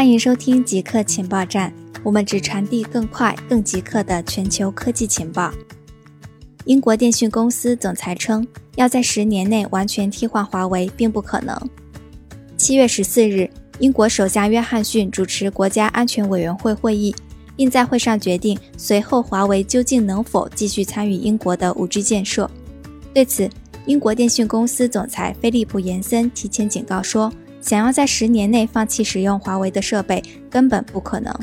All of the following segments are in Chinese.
欢迎收听极客情报站，我们只传递更快、更极客的全球科技情报。英国电讯公司总裁称，要在十年内完全替换华为并不可能。七月十四日，英国首相约翰逊主持国家安全委员会会议，并在会上决定随后华为究竟能否继续参与英国的 5G 建设。对此，英国电讯公司总裁菲利普·延森提前警告说，想要在十年内放弃使用华为的设备根本不可能。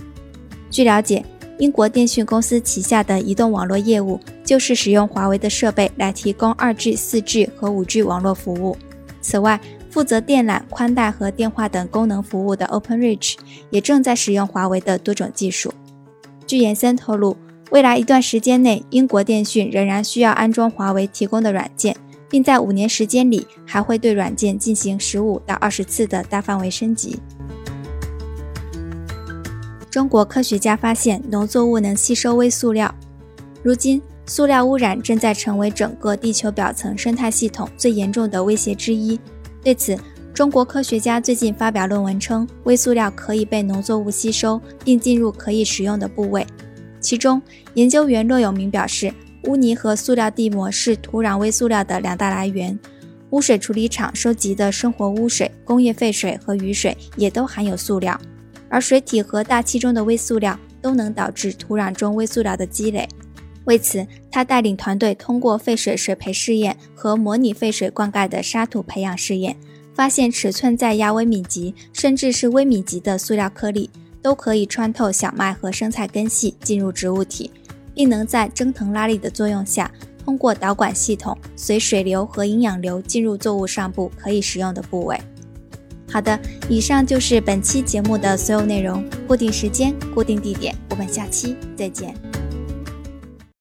据了解，英国电讯公司旗下的移动网络业务就是使用华为的设备来提供 2G、4G 和 5G 网络服务。此外，负责电缆、宽带和电话等功能服务的 OpenReach 也正在使用华为的多种技术。据延森透露，未来一段时间内，英国电讯仍然需要安装华为提供的软件。并在五年时间里，还会对软件进行十五到二十次的大范围升级。中国科学家发现农作物能吸收微塑料。如今，塑料污染正在成为整个地球表层生态系统最严重的威胁之一。对此，中国科学家最近发表论文称，微塑料可以被农作物吸收，并进入可以食用的部位。其中，研究员骆永明表示。污泥和塑料地膜是土壤微塑料的两大来源，污水处理厂收集的生活污水、工业废水和雨水也都含有塑料，而水体和大气中的微塑料都能导致土壤中微塑料的积累。为此，他带领团队通过废水水培试验和模拟废水灌溉的沙土培养试验，发现尺寸在亚微米级甚至是微米级的塑料颗粒都可以穿透小麦和生菜根系进入植物体。并能在蒸腾拉力的作用下，通过导管系统随水流和营养流进入作物上部可以食用的部位。好的，以上就是本期节目的所有内容。固定时间，固定地点，我们下期再见。